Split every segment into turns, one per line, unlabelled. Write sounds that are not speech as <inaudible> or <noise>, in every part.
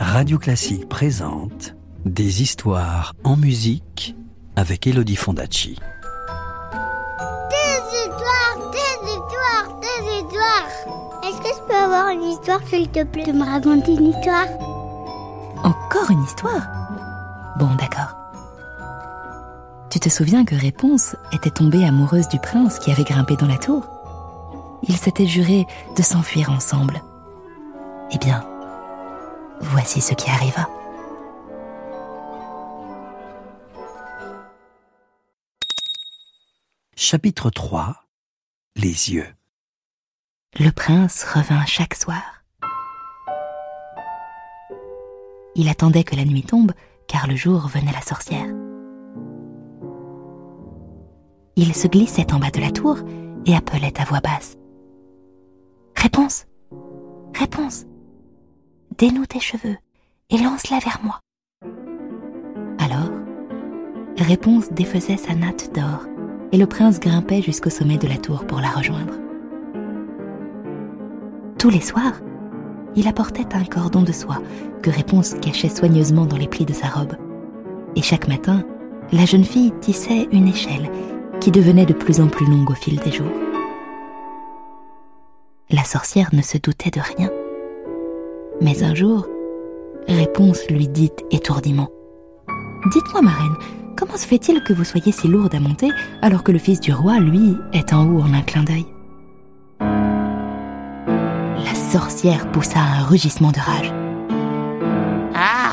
Radio Classique présente Des histoires en musique avec Elodie Fondacci.
Des histoires, des histoires, des histoires. Est-ce que je peux avoir une histoire, s'il te plaît, de me raconter une histoire?
Encore une histoire? Bon, d'accord. Tu te souviens que Réponse était tombée amoureuse du prince qui avait grimpé dans la tour? Ils s'étaient jurés de s'enfuir ensemble. Eh bien, voici ce qui arriva.
Chapitre 3 Les yeux.
Le prince revint chaque soir. Il attendait que la nuit tombe, car le jour venait la sorcière. Il se glissait en bas de la tour et appelait à voix basse. Réponse Réponse Dénoue tes cheveux et lance-la vers moi. Alors, Réponse défaisait sa natte d'or et le prince grimpait jusqu'au sommet de la tour pour la rejoindre. Tous les soirs, il apportait un cordon de soie que Réponse cachait soigneusement dans les plis de sa robe. Et chaque matin, la jeune fille tissait une échelle qui devenait de plus en plus longue au fil des jours. La sorcière ne se doutait de rien. Mais un jour, Réponse lui dit étourdiment. Dites-moi, ma reine, comment se fait-il que vous soyez si lourde à monter alors que le fils du roi, lui, est en haut en un clin d'œil? La sorcière poussa un rugissement de rage.
Ah!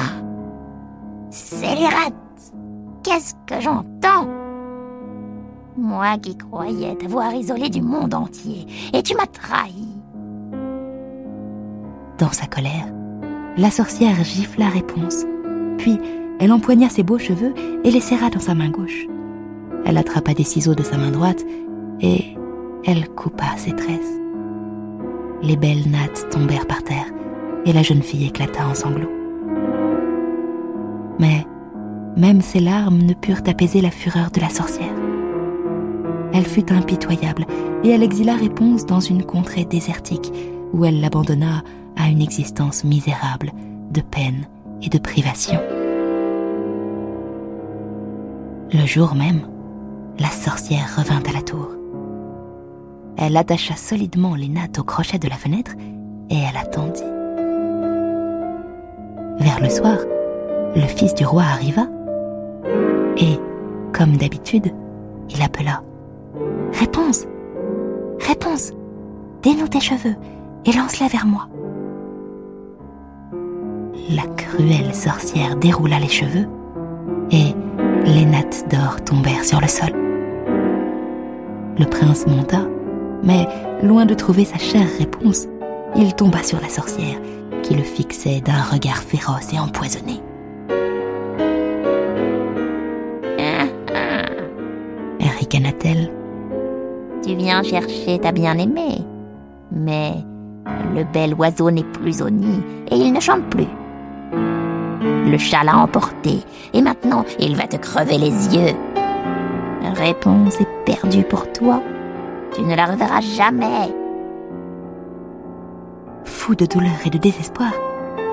Scélérate Qu'est-ce que j'entends! Moi qui croyais t'avoir isolé du monde entier, et tu m'as trahi.
Dans sa colère, la sorcière gifla réponse, puis elle empoigna ses beaux cheveux et les serra dans sa main gauche. Elle attrapa des ciseaux de sa main droite et elle coupa ses tresses. Les belles nattes tombèrent par terre et la jeune fille éclata en sanglots. Mais même ses larmes ne purent apaiser la fureur de la sorcière. Elle fut impitoyable et elle exila Réponse dans une contrée désertique où elle l'abandonna à une existence misérable de peine et de privation. Le jour même, la sorcière revint à la tour. Elle attacha solidement les nattes au crochet de la fenêtre et elle attendit. Vers le soir, le fils du roi arriva et, comme d'habitude, il appela ⁇ Réponse Réponse Dénoue tes cheveux et lance-la vers moi !⁇ La cruelle sorcière déroula les cheveux et les nattes d'or tombèrent sur le sol. Le prince monta, mais loin de trouver sa chère réponse, il tomba sur la sorcière qui le fixait d'un regard féroce et empoisonné. <laughs> Ricana-t-elle
Tu viens chercher ta bien-aimée, mais le bel oiseau n'est plus au nid et il ne chante plus. Le chat l'a emporté et maintenant il va te crever les yeux. Réponse est perdue pour toi. Tu ne la reverras jamais.
Fou de douleur et de désespoir,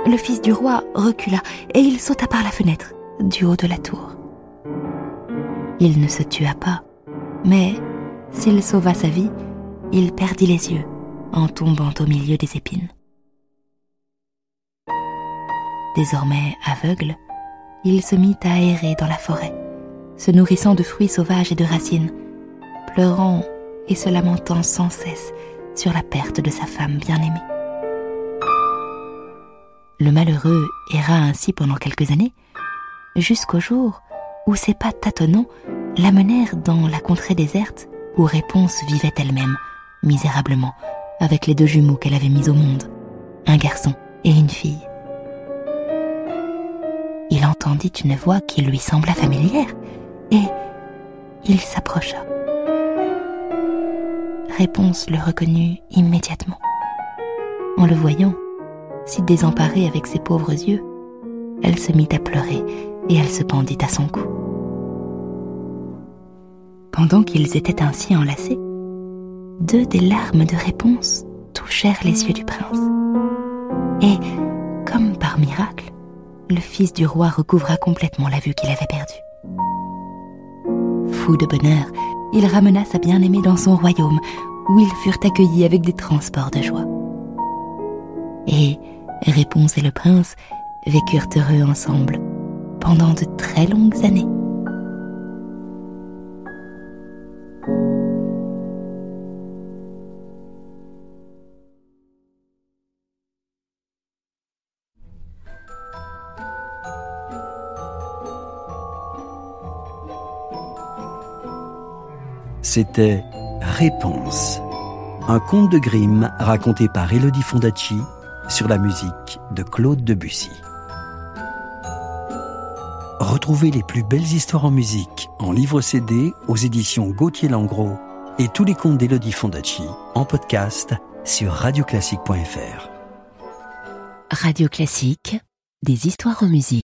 le fils du roi recula et il sauta par la fenêtre, du haut de la tour. Il ne se tua pas, mais s'il sauva sa vie, il perdit les yeux en tombant au milieu des épines. Désormais aveugle, il se mit à errer dans la forêt, se nourrissant de fruits sauvages et de racines, pleurant et se lamentant sans cesse sur la perte de sa femme bien-aimée. Le malheureux erra ainsi pendant quelques années, jusqu'au jour où ses pas tâtonnants l'amenèrent dans la contrée déserte où Réponse vivait elle-même, misérablement, avec les deux jumeaux qu'elle avait mis au monde, un garçon et une fille. Entendit une voix qui lui sembla familière et il s'approcha. Réponse le reconnut immédiatement. En le voyant, si désemparée avec ses pauvres yeux, elle se mit à pleurer et elle se pendit à son cou. Pendant qu'ils étaient ainsi enlacés, deux des larmes de réponse touchèrent les yeux du prince. Et, comme par miracle, le fils du roi recouvra complètement la vue qu'il avait perdue. Fou de bonheur, il ramena sa bien-aimée dans son royaume, où ils furent accueillis avec des transports de joie. Et Réponse et le prince vécurent heureux ensemble pendant de très longues années.
C'était Réponse, un conte de Grimm raconté par Elodie Fondacci sur la musique de Claude Debussy. Retrouvez les plus belles histoires en musique en livre CD aux éditions Gauthier Langros et tous les contes d'Elodie Fondacci en podcast sur radioclassique.fr.
Radio Classique, des histoires en musique.